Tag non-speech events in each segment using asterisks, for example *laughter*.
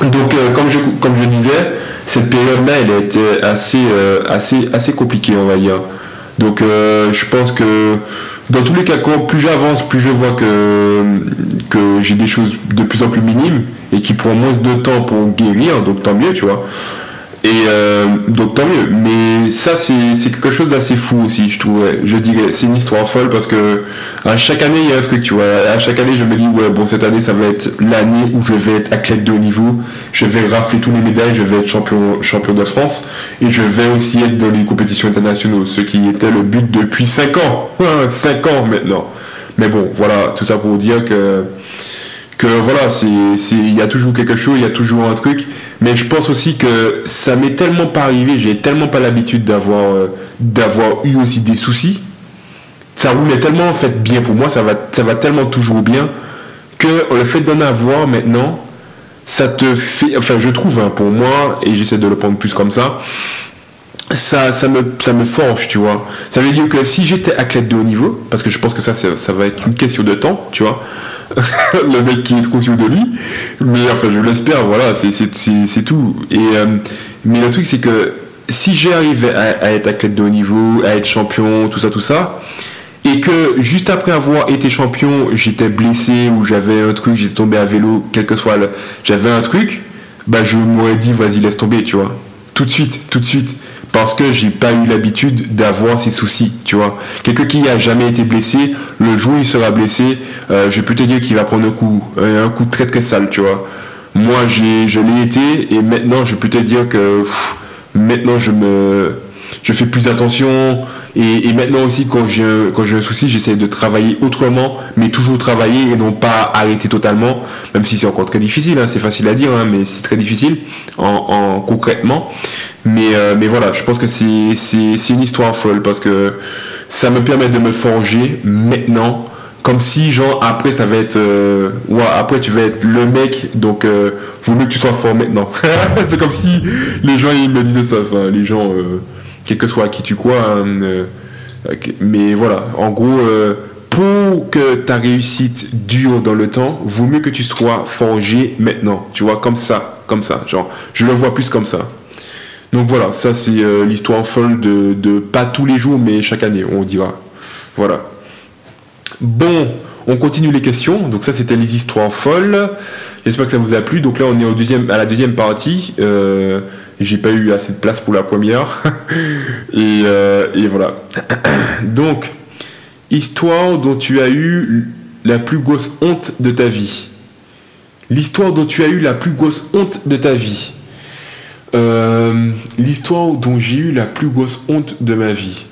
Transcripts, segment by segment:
Donc, euh, comme, je, comme je disais, cette période-là, elle a été assez, euh, compliquée, on va dire. Donc, euh, je pense que dans tous les cas, plus j'avance, plus je vois que, que j'ai des choses de plus en plus minimes et qui prennent moins de temps pour guérir, donc tant mieux, tu vois. Et euh, donc tant mieux. Mais ça, c'est quelque chose d'assez fou aussi, je trouve. Je dirais, c'est une histoire folle parce que à chaque année, il y a un truc, tu vois. À chaque année, je me dis, ouais, bon, cette année, ça va être l'année où je vais être athlète de haut niveau. Je vais rafler tous les médailles, je vais être champion, champion de France. Et je vais aussi être dans les compétitions internationales, ce qui était le but depuis 5 ans. *laughs* 5 ans maintenant. Mais bon, voilà, tout ça pour dire que que voilà, il y a toujours quelque chose, il y a toujours un truc. Mais je pense aussi que ça m'est tellement pas arrivé, j'ai tellement pas l'habitude d'avoir euh, d'avoir eu aussi des soucis. Ça roulait tellement en fait bien pour moi, ça va, ça va tellement toujours bien que le fait d'en avoir maintenant, ça te fait, enfin je trouve hein, pour moi, et j'essaie de le prendre plus comme ça, ça, ça, me, ça me forge, tu vois. Ça veut dire que si j'étais athlète de haut niveau, parce que je pense que ça, ça va être une question de temps, tu vois, *laughs* le mec qui est trop sûr de lui, mais enfin, je l'espère, voilà, c'est tout. Et, euh, mais le truc, c'est que si j'arrive à, à, être athlète de haut niveau, à être champion, tout ça, tout ça, et que juste après avoir été champion, j'étais blessé ou j'avais un truc, j'étais tombé à vélo, quel que soit le. J'avais un truc, bah je m'aurais dit, vas-y, laisse tomber, tu vois. Tout de suite, tout de suite parce que j'ai pas eu l'habitude d'avoir ces soucis, tu vois. Quelqu'un qui a jamais été blessé, le jour où il sera blessé, euh, je peux te dire qu'il va prendre un coup, un coup très très sale, tu vois. Moi, j'ai, je l'ai été et maintenant, je peux te dire que maintenant, je me, je fais plus attention et, maintenant aussi quand j'ai quand j'ai un souci, j'essaie de travailler autrement, mais toujours travailler et non pas arrêter totalement, même si c'est encore très difficile. Hein, c'est facile à dire, hein, mais c'est très difficile en concrètement. Mais, euh, mais voilà, je pense que c'est une histoire folle parce que ça me permet de me forger maintenant comme si genre après ça va être euh, ouais, après tu vas être le mec donc euh, vaut mieux que tu sois fort maintenant *laughs* c'est comme si les gens ils me disaient ça enfin les gens quel que soit qui tu crois hein, mais voilà en gros pour que ta réussite dure dans le temps vaut mieux que tu sois forgé maintenant tu vois comme ça comme ça genre je le vois plus comme ça donc voilà, ça c'est euh, l'histoire folle de, pas tous les jours, mais chaque année, on dira. Voilà. Bon, on continue les questions. Donc ça c'était les histoires folles. J'espère que ça vous a plu. Donc là on est au deuxième, à la deuxième partie. Euh, j'ai pas eu assez de place pour la première. *laughs* et, euh, et voilà. *clears throat* Donc, histoire dont tu as eu la plus grosse honte de ta vie. L'histoire dont tu as eu la plus grosse honte de ta vie. Euh, l'histoire dont j'ai eu la plus grosse honte de ma vie.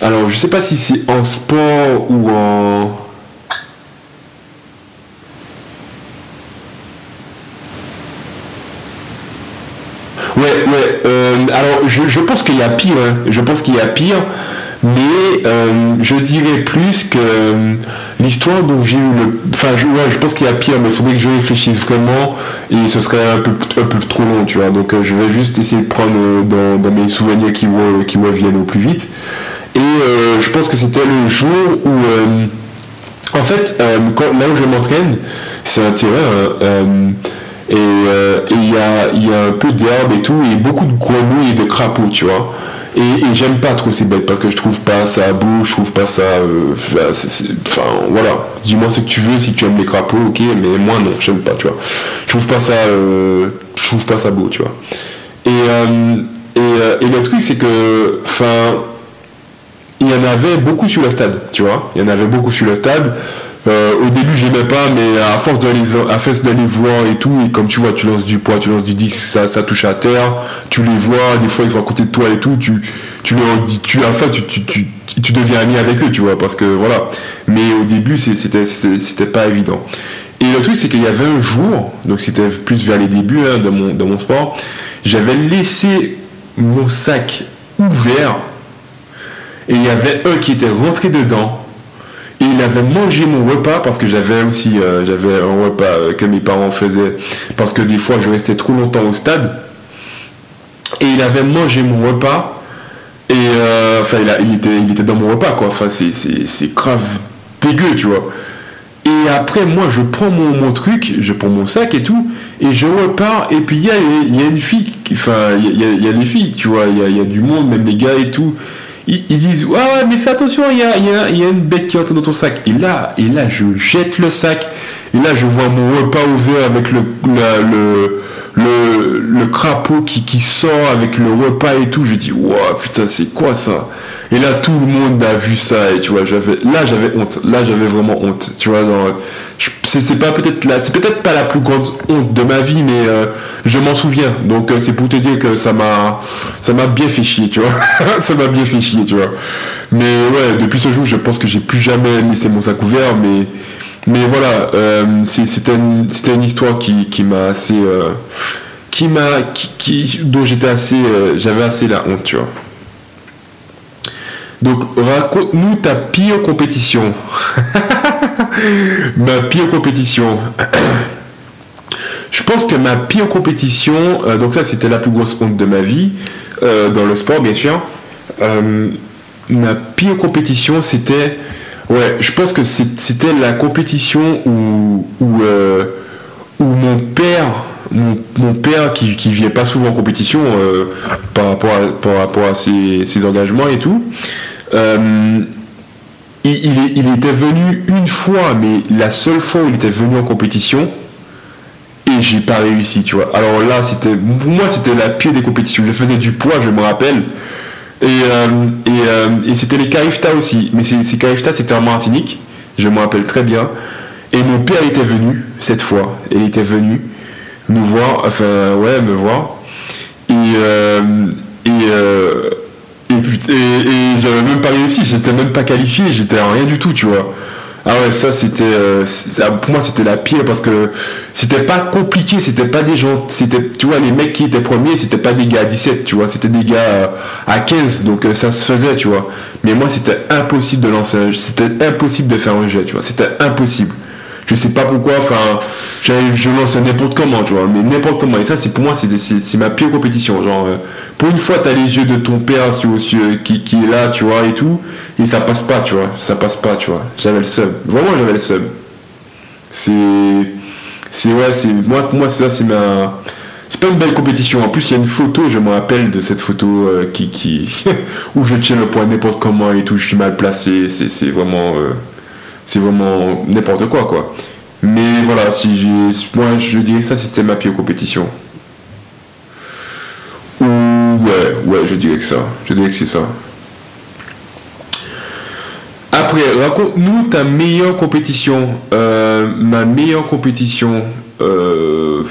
Alors, je sais pas si c'est en sport ou en. Ouais, ouais. Euh, alors, je, pense qu'il y a pire. Hein. Je pense qu'il y a pire mais euh, je dirais plus que euh, l'histoire dont j'ai eu le. Enfin, je, je pense qu'il y a pire, mais il faudrait que je réfléchisse vraiment et ce serait un peu, un peu trop long, tu vois. Donc, je vais juste essayer de prendre dans, mes souvenirs qui, qui reviennent au plus vite. Et je pense que c'était le jour où. en fait, là où je m'entraîne, c'est un terrain. Et il y, a, y a un peu d'herbe et tout, et beaucoup de grenouilles et de crapauds, tu vois. Et, j'aime pas trop ces bêtes parce que je trouve pas ça beau, je trouve pas ça. Euh, enfin voilà, dis-moi ce que tu veux si tu aimes les crapauds, ok, mais moi non, j'aime pas, tu vois. Je trouve pas ça, euh, je trouve pas ça beau, tu vois. Et, euh, et, et, le truc c'est que, enfin, il y en avait beaucoup sur le stade, tu vois. Il y en avait beaucoup sur le stade. Euh, au début, j'aimais pas, mais à force d'aller, voir et tout, et comme tu vois, tu lances du poids, tu lances du disque, ça, touche à terre, tu les vois, des fois ils sont à côté de toi et tout, tu, tu leur dis, tu, enfin, tu, tu, deviens ami avec eux, tu vois, parce que voilà. Mais au début, c'était, c'était pas évident. Et le truc, c'est qu'il y avait un jour, donc c'était plus vers les débuts hein, de, mon, de mon sport, j'avais laissé mon sac ouvert et il y avait un qui était rentré dedans et il avait mangé mon repas parce que j'avais aussi euh, j'avais un repas euh, que mes parents faisaient parce que des fois je restais trop longtemps au stade. Et il avait mangé mon repas et euh, enfin il, était, il était dans mon repas quoi. Enfin c'est grave dégueu tu vois. Et après, moi, je prends mon, mon, truc, je prends mon sac et tout, et je repars. Et puis, il y a, y a, une fille, enfin, il y a, y a, des filles, tu vois, il y a, y a, du monde, même les gars et tout. Ils, disent, ouais, mais fais attention, il y a, une bête qui entre dans ton sac. Et là, et là, je jette le sac. Et là, je vois mon repas ouvert avec le, crapaud qui, sort avec le repas et tout. Je dis, wow, putain, c'est quoi ça? Et là, tout le monde a vu ça. Et tu vois, j'avais, là, j'avais honte. Là, j'avais vraiment honte. Tu vois, genre, c'est pas peut-être là, c'est peut-être pas la plus grande honte de ma vie, mais euh, je m'en souviens. Donc, euh, c'est pour te dire que ça m'a, ça m'a bien fait chier, tu vois. *laughs* ça m'a bien fait chier, tu vois. Mais ouais, depuis ce jour, je pense que j'ai plus jamais laissé mon sac ouvert, mais mais voilà, euh, c'était une, une, histoire qui, qui m'a assez. Qui m'a. Qui, dont j'étais assez. J'avais assez la honte, tu vois. Donc, raconte-nous ta pire compétition. *laughs* ma pire compétition. Je pense que ma pire compétition, donc ça c'était la plus grosse honte de ma vie, dans le sport bien sûr. ma pire compétition c'était Ouais, je pense que c'était la compétition où, où, euh, mon père, mon, père qui, qui vient pas souvent en compétition euh, par rapport à, par rapport à ses engagements et tout, euh, il, était venu une fois, mais la seule fois où il était venu en compétition, et j'ai pas réussi, tu vois. Alors là, c'était, pour moi, c'était la pire des compétitions. Je faisais du poids, je me rappelle. Et, euh, euh, et, c'était les Carifta aussi. Mais ces, Carifta, c'était en Martinique. Je me rappelle très bien. Et mon père était venu cette fois. Il était venu nous voir, enfin, ouais, me voir. Et, euh, et, et, j'avais même pas réussi. J'étais même pas qualifié. J'étais rien du tout, tu vois. Ah ouais, ça c'était, euh, pour moi c'était la pire parce que c'était pas compliqué, c'était pas des gens, c'était, tu vois, les mecs qui étaient premiers, c'était pas des gars à 17, tu vois, c'était des gars euh, à 15, donc euh, ça se faisait, tu vois. Mais moi c'était impossible de lancer un c'était impossible de faire un jet, tu vois, c'était impossible je sais pas pourquoi, enfin, je lance n'importe comment, tu vois, mais n'importe comment. Et ça, c'est pour moi, c'est ma pire compétition. Genre, euh, pour une fois, tu as les yeux de ton père qui, qui est là, tu vois, et tout, et ça passe pas, tu vois, ça passe pas, tu vois. J'avais le seum, vraiment, j'avais le seum. C'est, c'est ouais, c'est moi, moi, c'est ça, c'est ma, c'est pas une belle compétition. En plus, il y a une photo, je me rappelle de cette photo euh, qui, qui *laughs* où je tiens le point n'importe comment et tout, je suis mal placé. C'est vraiment. Euh, c'est vraiment n'importe quoi, quoi. Mais voilà, si j'ai, moi je dirais que ça c'était ma pire compétition. Ou ouais, ouais, je dirais que ça. Je dirais que c'est ça. Après, raconte-nous ta meilleure compétition. Euh, ma meilleure compétition. Euh,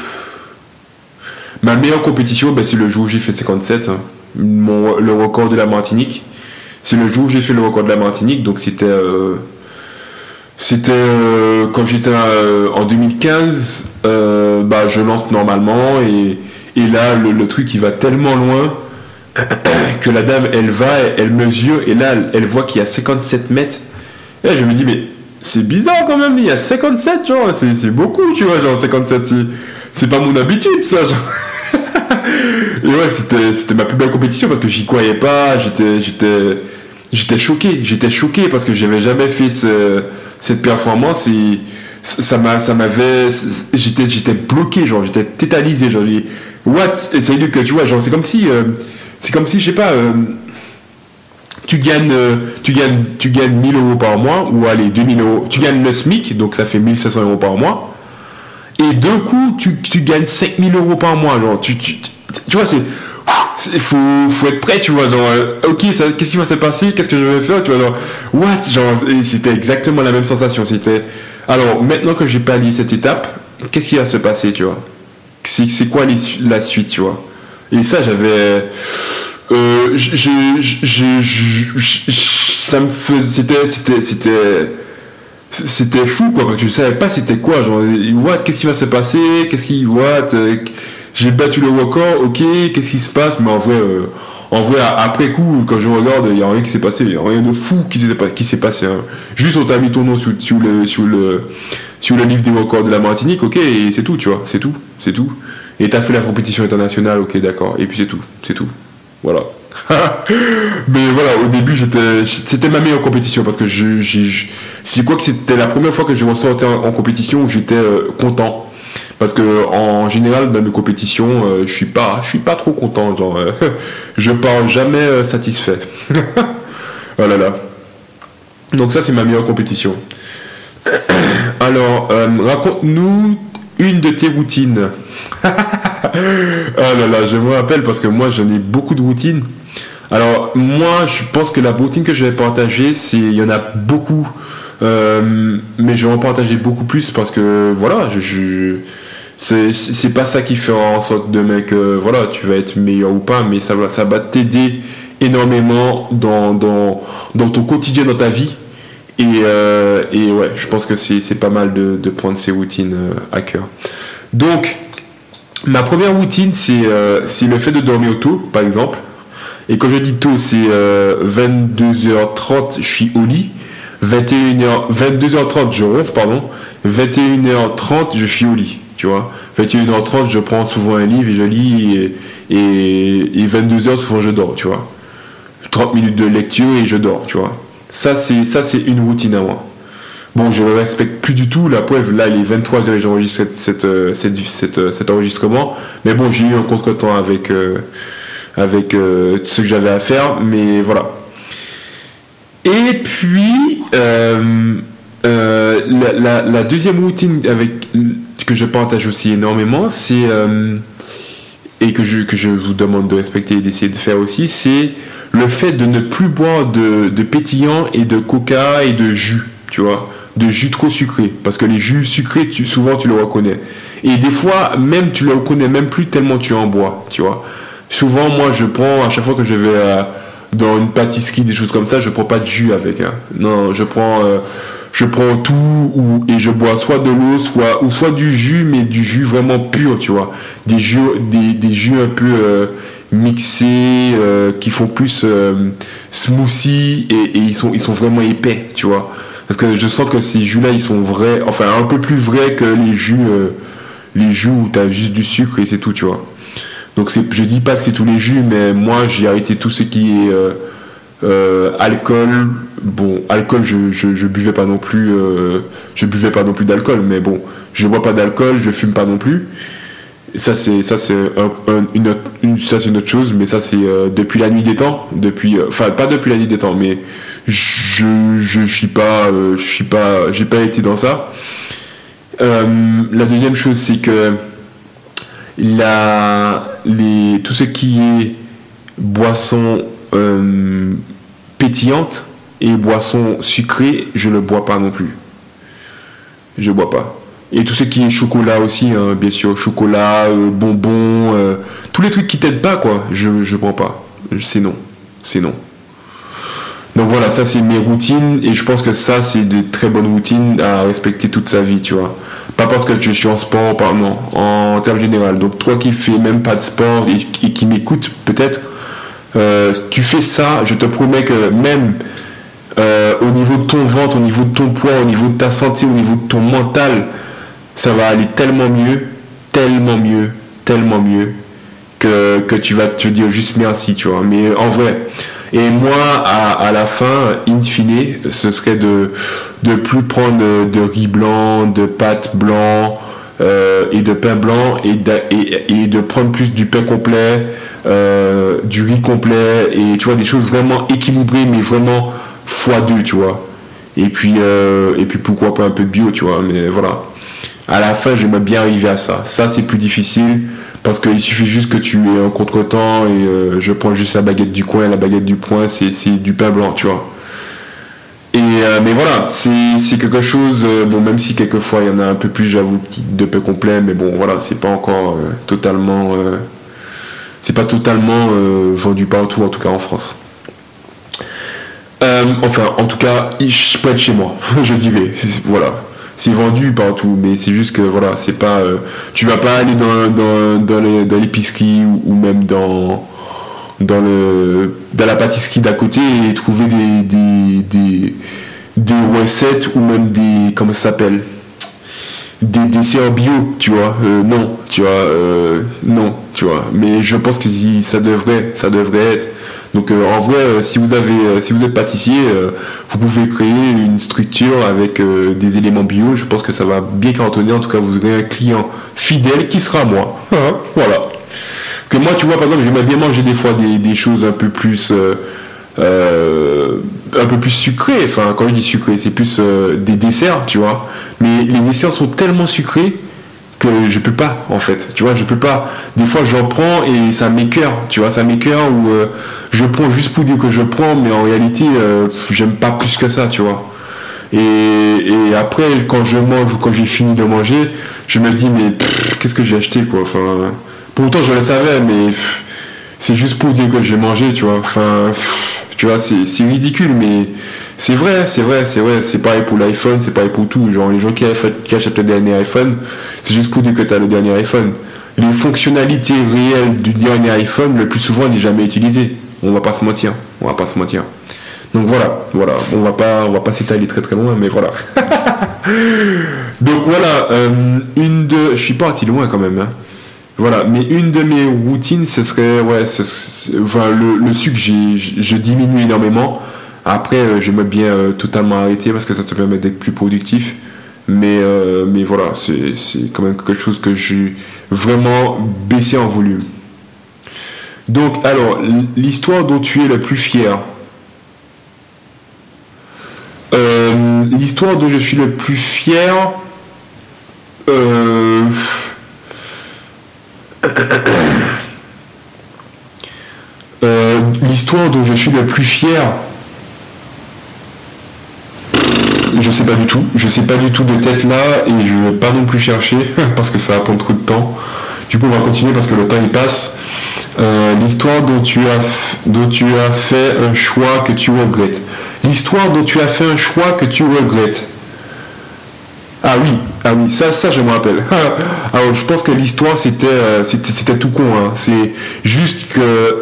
ma meilleure compétition, ben, c'est le jour où j'ai fait 57. Hein. Mon, le record de la Martinique. C'est le jour où j'ai fait le record de la Martinique. Donc c'était. Euh, c'était euh, quand j'étais euh, en 2015, euh, bah, je lance normalement et, et là le, truc il va tellement loin *coughs* que la dame elle va, elle, mesure et là elle, voit qu'il y a 57 mètres. Et là, je me dis mais c'est bizarre quand même, il y a 57 genre, c'est beaucoup tu vois, genre 57, c'est pas mon habitude ça genre. *laughs* et ouais c'était ma plus belle compétition parce que j'y croyais pas, j'étais j'étais j'étais choqué, j'étais choqué parce que j'avais jamais fait ce cette performance et ça m'a ça m'avait j'étais j'étais bloqué genre j'étais tétanisé genre what? À dire que tu vois genre c'est comme si euh, c'est comme si je sais pas euh, tu gagnes euh, tu gagnes tu gagnes 1000 euros par mois ou allez 2000 euros tu gagnes le SMIC donc ça fait 1500 euros par mois et d'un coup tu, tu gagnes 5000 euros par mois genre tu, tu, tu vois c'est il faut, faut être prêt, tu vois, genre, euh, ok, qu'est-ce qui va se passer, qu'est-ce que je vais faire, tu vois, genre, what, genre, c'était exactement la même sensation, c'était, alors, maintenant que j'ai pas lié cette étape, qu'est-ce qui va se passer, tu vois, c'est quoi la suite, tu vois, et ça, j'avais, euh, ça me faisait, c'était, c'était, c'était, c'était fou, quoi, parce que je savais pas c'était quoi, genre, what, qu'est-ce qui va se passer, qu'est-ce qui, what, j'ai battu le record, ok, qu'est-ce qui se passe? Mais en vrai, euh, en vrai, après coup, quand je regarde, il n'y a rien qui s'est passé, il a rien de fou qui s'est, passé. Hein. Juste on t'a mis ton nom sur, le, sur, le, sur le livre des records de la Martinique, ok, et c'est tout, tu vois, c'est tout, c'est tout. Et t'as fait la compétition internationale, ok, d'accord, et puis c'est tout, c'est tout. Voilà. *laughs* mais voilà, au début, j'étais, c'était ma meilleure compétition parce que je, c'est quoi que c'était la première fois que je me en, compétition où j'étais euh, content. Parce que en général dans mes compétitions, euh, je suis pas, je suis pas trop content. Genre, euh, *laughs* je pars jamais satisfait. *laughs* oh là là. Donc ça c'est ma meilleure compétition. *coughs* Alors raconte-nous une de tes routines. oh *laughs* là là, je me rappelle parce que moi j'en ai beaucoup de routines. Alors moi je pense que la routine que je vais partager, c'est il y en a beaucoup, euh, mais je vais en partager beaucoup plus parce que voilà, je, c'est pas ça qui fera en sorte de mec, voilà, tu vas être meilleur ou pas, mais ça va, ça va t'aider énormément dans, dans, dans ton quotidien, dans ta vie. Et, euh, et ouais, je pense que c'est pas mal de, prendre ces routines euh, à cœur. Donc, ma première routine, c'est euh, le fait de dormir tôt, par exemple. Et quand je dis tôt, c'est 22h30, je suis au lit. 21h, 22h30, je ronfle, pardon. 21h30, je suis au lit, tu vois. 21h30, je prends souvent un livre et je lis. Et, et, et 22h, souvent, je dors, tu vois. 30 minutes de lecture et je dors, tu vois. Ça, c'est, ça, c'est une routine à moi. Bon, je ne respecte plus du tout. La preuve, là, il est 23h et j'enregistre cette, euh, euh, cet enregistrement. Mais bon, j'ai eu un contretemps avec, euh, avec ce que j'avais à faire. Mais voilà. Et puis, la, deuxième routine avec, que je partage aussi énormément, c'est. et que je, que je vous demande de respecter et d'essayer de faire aussi, c'est le fait de ne plus boire de, de pétillant et de coca et de jus, tu vois, de jus trop sucré, parce que les jus sucrés, tu, souvent tu le reconnais. Et des fois, même tu le reconnais même plus tellement tu en bois, tu vois. Souvent, moi, je prends, à chaque fois que je vais euh, dans une pâtisserie, des choses comme ça, je prends pas de jus avec. Hein. Non, je prends, euh, je prends tout ou, et je bois soit de l'eau, soit, ou soit du jus, mais du jus vraiment pur, tu vois. Des jus, des, des jus un peu euh, mixés, euh, qui font plus euh, smoothie et, ils, sont, ils sont vraiment épais, tu vois. Parce que je sens que ces jus-là, ils sont vrais, enfin un peu plus vrais que les jus, euh, les jus où tu as juste du sucre et c'est tout, tu vois. Donc je dis pas que c'est tous les jus, mais moi j'ai arrêté tout ce qui est alcool. Bon, alcool, je, buvais pas non plus, je buvais pas non plus d'alcool, mais bon, je bois pas d'alcool, je fume pas non plus. Ça c'est une, autre, chose mais ça c'est euh, depuis la nuit des temps depuis euh, enfin pas depuis la nuit des temps mais je je, suis pas euh, je suis pas j'ai pas été dans ça. La deuxième chose c'est que tout ce qui est boisson pétillante et boisson sucrée je ne bois pas non plus je bois pas et tout ce qui est chocolat aussi, hein, bien sûr, chocolat, euh, bonbons, euh, tous les trucs qui t'aident pas, quoi, je ne prends pas. C'est non. C'est non. Donc voilà, ça c'est mes routines et je pense que ça c'est de très bonnes routines à respecter toute sa vie, tu vois. Pas parce que je suis en sport, pas, non, en termes général. Donc toi qui fais même pas de sport et, qui m'écoutes peut-être, euh, tu fais ça, je te promets que même au niveau de ton ventre, au niveau de ton poids, au niveau de ta santé, au niveau de ton mental, ça va aller tellement mieux, tellement mieux, tellement mieux que, tu vas te dire juste merci, tu vois. Mais en vrai, et moi, à, la fin, in fine, ce serait de de plus prendre de riz blanc, de pâtes blanc euh, et de pain blanc et de, et, de prendre plus du pain complet, euh, du riz complet et tu vois des choses vraiment équilibrées mais vraiment fois deux, tu vois. Et puis euh, et puis pourquoi pas un peu de bio, tu vois. Mais voilà à la fin, j'aimerais bien arriver à ça. Ça, c'est plus difficile parce qu'il suffit juste que tu aies un contre-temps et euh, je prends juste la baguette du coin. La baguette du point, c'est du pain blanc, tu vois. Et, euh, mais voilà, c'est quelque chose, bon, même si quelquefois il y en a un peu plus, j'avoue, de pain complet, mais bon, voilà, c'est pas encore totalement. c'est pas totalement vendu partout, en tout cas en France. Enfin, en tout cas, je peux être chez moi, *laughs* je dirais. Voilà c'est vendu partout, mais c'est juste que voilà, c'est pas. Euh, tu vas pas aller dans, dans, dans l'épicerie ou, même dans dans le dans la pâtisserie d'à côté et trouver des, des, des, des recettes ou même des comment ça s'appelle? Des desserts bio, tu vois. Euh, non, tu vois, euh, non, tu vois. Mais je pense que ça devrait, ça devrait être Donc en vrai, si vous avez, si vous êtes pâtissier, vous pouvez créer une structure avec des éléments bio. Je pense que ça va bien cartonner. En tout cas, vous aurez un client fidèle qui sera moi. voilà. Que moi, tu vois, par exemple, j'aimerais bien manger des fois des, choses un peu plus un peu plus sucré. Enfin, quand je dis sucré, c'est plus euh, des desserts, tu vois. Mais les desserts sont tellement sucrés que je peux pas, en fait. Tu vois, je peux pas. Des fois, j'en prends et ça m'écœure, tu vois, ça m'écœure ou euh, je prends juste pour dire que je prends, mais en réalité, euh, j'aime pas plus que ça, tu vois. Et, après, quand je mange ou quand j'ai fini de manger, je me dis, mais qu'est-ce que j'ai acheté, quoi. Enfin, pourtant, je le savais, mais c'est juste pour dire que j'ai mangé, tu vois. Enfin. Tu vois, c'est ridicule, mais c'est vrai, c'est vrai, c'est vrai. C'est pareil pour l'iPhone, c'est pareil pour tout. Genre, les gens qui, achètent le dernier iPhone, c'est juste pour dire que tu as le dernier iPhone. Les fonctionnalités réelles du dernier iPhone, le plus souvent, n'est jamais utilisées. On va pas se mentir. On va pas se mentir. Donc voilà, voilà. On va pas, on va pas s'étaler très très loin, mais voilà. *laughs* Donc voilà, euh, une de, je suis parti loin quand même. Hein. Voilà, mais une de mes routines, ce serait, ouais, enfin, le, le sucre, je diminue énormément. Après, euh, j'aimerais bien euh, totalement arrêter parce que ça te permet d'être plus productif. Mais, euh, mais voilà, c'est quand même quelque chose que j'ai vraiment baissé en volume. Donc, alors, l'histoire dont tu es le plus fier. l'histoire dont je suis le plus fier. *clears throat* L'histoire dont je suis le plus fier, je sais pas du tout. Je sais pas du tout de tête là et je vais pas non plus chercher *laughs* parce que ça va prendre trop de temps. Du coup, on va continuer parce que le temps il passe. Euh, l'histoire dont tu as dont tu as fait un choix que tu regrettes. L'histoire dont tu as fait un choix que tu regrettes. Ah oui, ah oui, ça, ça je me rappelle. Alors *laughs* je pense que l'histoire c'était, euh, c'était, tout con. Hein. C'est juste que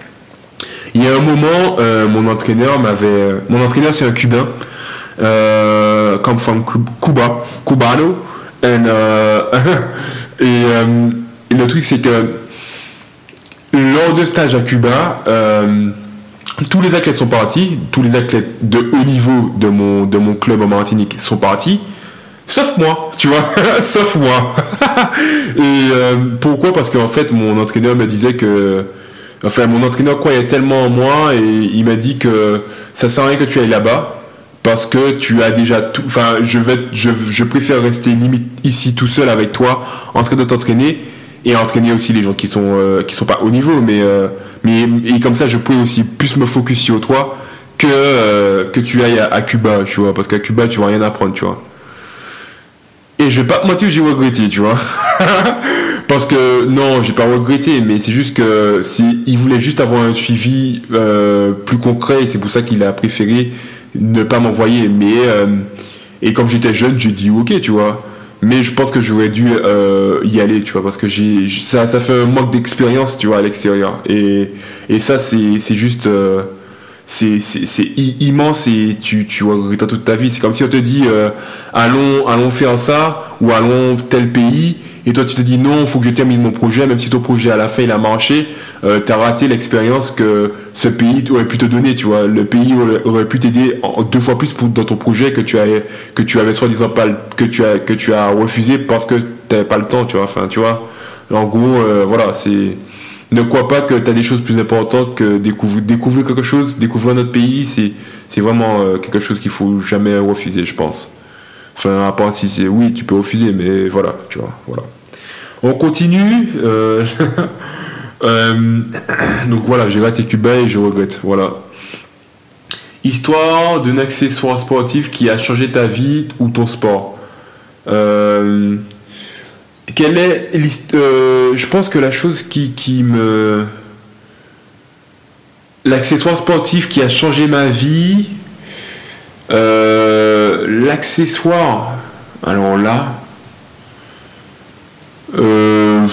*coughs* il y a un moment, euh, mon entraîneur m'avait, mon entraîneur c'est un Cubain, comme from Cuba, Cubano, *laughs* et, et, le truc c'est que lors de stage à Cuba. tous les athlètes sont partis, tous les athlètes de haut niveau de mon, de mon club en Martinique sont partis. Sauf moi, tu vois, *laughs* sauf moi. *laughs* et euh, pourquoi? Parce qu'en fait, mon entraîneur me disait que, enfin, mon entraîneur croyait tellement en moi et il m'a dit que ça sert à rien que tu ailles là-bas parce que tu as déjà tout. Enfin, je vais, je, préfère rester limite ici tout seul avec toi, en train de t'entraîner et entraîner aussi les gens qui sont euh, qui sont pas au niveau, mais euh, mais et comme ça, je peux aussi plus me focus sur toi que que tu ailles à, Cuba, tu vois, parce qu'à Cuba, tu vas rien apprendre, tu vois. Et je vais pas mentir, j'ai regretté, tu vois. *laughs* Parce que non, j'ai pas regretté, mais c'est juste que voulait juste avoir un suivi euh, plus concret, c'est pour ça qu'il a préféré ne pas m'envoyer. Mais euh, et comme j'étais jeune, j'ai dit ok, tu vois. Mais je pense que j'aurais dû euh, y aller, tu vois, parce que j'ai ça, ça fait un manque d'expérience, tu vois, à l'extérieur. Et, et ça, c'est juste c'est immense et tu, tu toute ta vie. C'est comme si on te dit euh, allons, allons faire ça ou allons tel pays et toi tu te dis non, il faut que je termine mon projet, même si ton projet à la fin il a marché, euh, tu as raté l'expérience que ce pays aurait pu te donner, tu vois. Le pays aurait, pu t'aider deux fois plus dans ton projet que tu, avais, que tu avais soi-disant pas, que tu as, que tu as refusé parce que tu n'avais pas le temps, tu vois. Enfin, tu vois. En gros, euh, voilà, c'est ne crois pas que tu as des choses plus importantes que découvrir, quelque chose, découvrir notre pays, c'est, c'est vraiment euh, quelque chose qu'il faut jamais refuser, je pense. Enfin, à part si c'est oui, tu peux refuser, mais voilà, tu vois, voilà. On continue. Euh, *laughs* euh, donc voilà, j'ai raté Cuba et je regrette. Voilà. Histoire d'un accessoire sportif qui a changé ta vie ou ton sport. Euh, quelle est euh, Je pense que la chose qui, qui me. L'accessoire sportif qui a changé ma vie. Euh, l'accessoire. Alors là. Euh,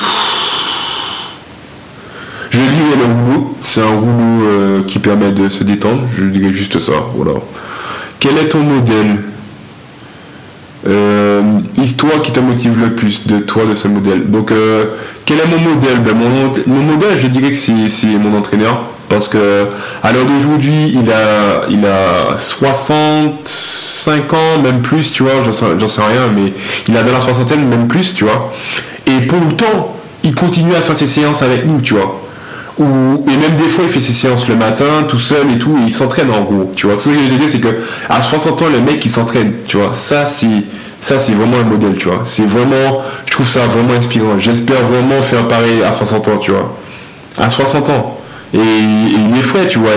je dirais le rouleau. C'est un rouleau qui permet de se détendre. Je dirais juste ça. Voilà. Quel est ton modèle? Euh, histoire qui te motive le plus de toi, de ce modèle. Donc, euh, quel est mon modèle? Ben, mon, modèle, je dirais que c'est mon entraîneur. Parce que à l'heure d'aujourd'hui, il a, il a 65 ans, même plus, tu vois, j'en sais, sais rien, mais il a dans la soixantaine, même plus, tu vois. Et pour autant, il continue à faire ses séances avec nous, tu vois. Et même des fois, il fait ses séances le matin, tout seul et tout, et il s'entraîne en gros, tu vois? Tout ce que je veux dire, c'est que à 60 ans, le mec, il s'entraîne, tu vois? Ça, c'est ça, c'est vraiment un modèle, tu vois? C'est vraiment, je trouve ça vraiment inspirant. J'espère vraiment faire pareil à 60 ans, tu vois? À 60 ans. Et, il est frais, tu vois.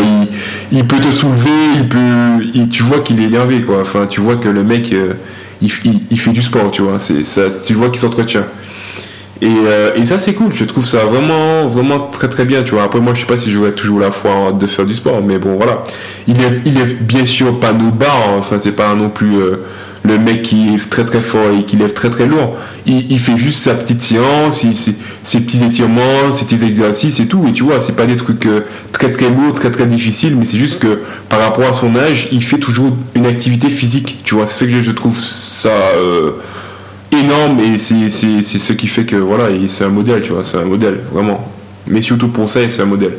Il, peut te soulever, il peut, tu vois qu'il est énervé, quoi. Enfin, tu vois que le mec, euh, il, fait du sport, tu vois? C'est ça, tu vois qu'il s'entretient. Et, euh, et, ça c'est cool, je trouve ça vraiment vraiment très très bien, tu vois. Après moi je sais pas si j'aurais toujours la foi de faire du sport, mais bon voilà. Il est, il bien sûr pas nos barres, hein. enfin c'est pas non plus euh, le mec qui est très très fort et qui lève très très lourd. Il, fait juste sa petite séance, ses, petits étirements, ses petits exercices et tout. Et tu vois, c'est pas des trucs euh, très très lourds, très très difficiles, mais c'est juste que par rapport à son âge, il fait toujours une activité physique. Tu vois, c'est ce que je trouve ça euh, énorme et c'est ce qui fait que voilà, c'est un modèle, tu vois, c'est un modèle, vraiment. Mais surtout pour ça, c'est un modèle.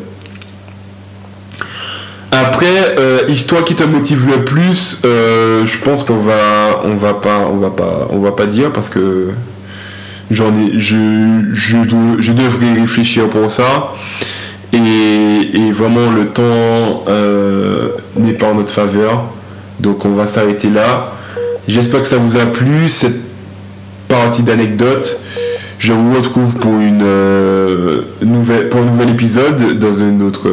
Après, euh, histoire qui te motive le plus, euh, je pense qu'on va, on va pas, on va pas, on va pas dire parce que j'en ai, je, je, je, devrais réfléchir pour ça. Et, vraiment, le temps euh, n'est pas en notre faveur. Donc, on va s'arrêter là. J'espère que ça vous a plu, cette partie d'anecdotes. Je vous retrouve pour, une, nouvelle, pour un nouvel épisode dans une autre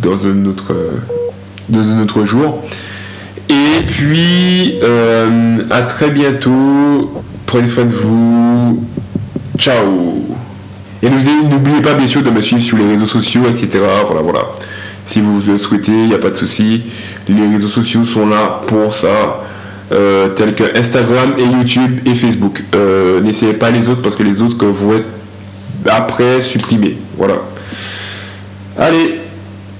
dans un autre, dans un autre jour. Et puis, euh, à très bientôt. Prenez soin de vous. Ciao. Et n'oubliez pas, bien sûr, de me suivre sur les réseaux sociaux, etc. Voilà, voilà. Si vous le souhaitez, il n'y a pas de souci. Les réseaux sociaux sont là pour ça. Euh, tels que Instagram et YouTube et Facebook. Euh, n'essayez pas les autres parce que les autres que vous êtes après supprimer. Voilà. Allez,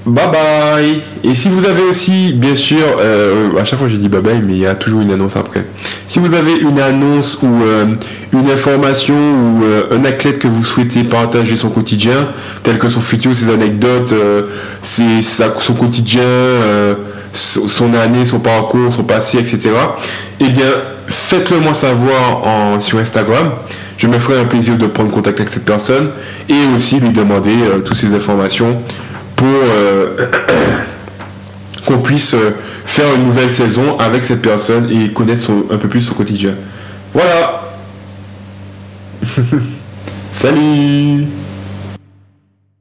Bye bye Et si vous avez aussi, bien sûr, euh, à chaque fois je dis bye bye, mais il y a toujours une annonce après. Si vous avez une annonce ou une information ou un athlète que vous souhaitez partager son quotidien, tel que son futur, ses anecdotes, ses, son quotidien, son année, son parcours, son passé, etc., eh bien, faites-le moi savoir sur Instagram. Je me ferai un plaisir de prendre contact avec cette personne et aussi lui demander toutes ces informations pour euh, *coughs* qu'on puisse euh, faire une nouvelle saison avec cette personne et connaître un peu plus son quotidien. Voilà. *laughs* Salut